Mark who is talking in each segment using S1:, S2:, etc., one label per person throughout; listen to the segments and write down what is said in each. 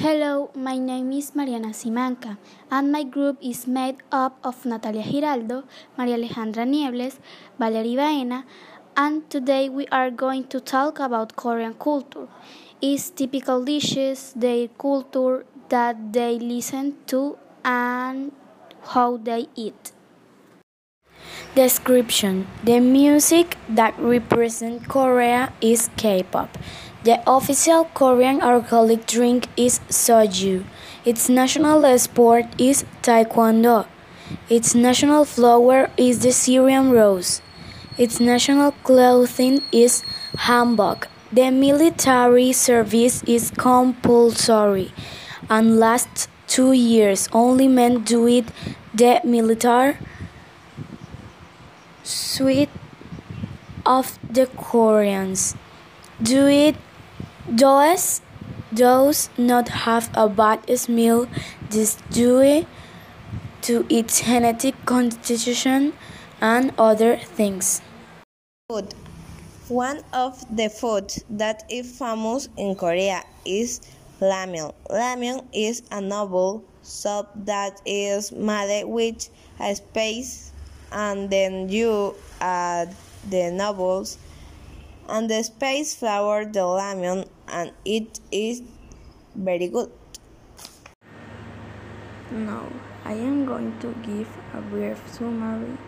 S1: Hello, my name is Mariana Simanca, and my group is made up of Natalia Giraldo, Maria Alejandra Niebles, Valerie Baena, and today we are going to talk about Korean culture, its typical dishes, their culture that they listen to, and how they eat.
S2: Description The music that represents Korea is K pop. The official Korean alcoholic drink is soju. Its national sport is taekwondo. Its national flower is the Syrian rose. Its national clothing is hanbok. The military service is compulsory and lasts two years. Only men do it. The military suite of the Koreans do it those does not have a bad smell this due to its genetic constitution and other things.
S3: Food. One of the foods that is famous in Korea is ramyeon. Ramyeon is a noble soup that is made with a spice and then you add the noodles and the spice flour the lemon and it is very good.
S4: Now, I am going to give a brief summary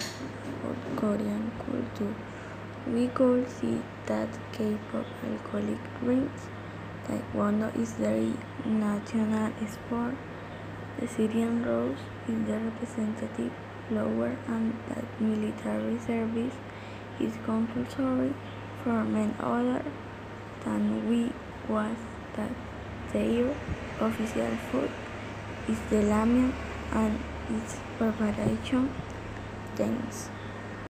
S4: of Korean culture. We could see that K-pop alcoholic drinks, Taekwondo is their national sport, the Syrian Rose is the representative flower and that military service is compulsory for men other than we was that their official food is the lamb and its preparation. Thanks.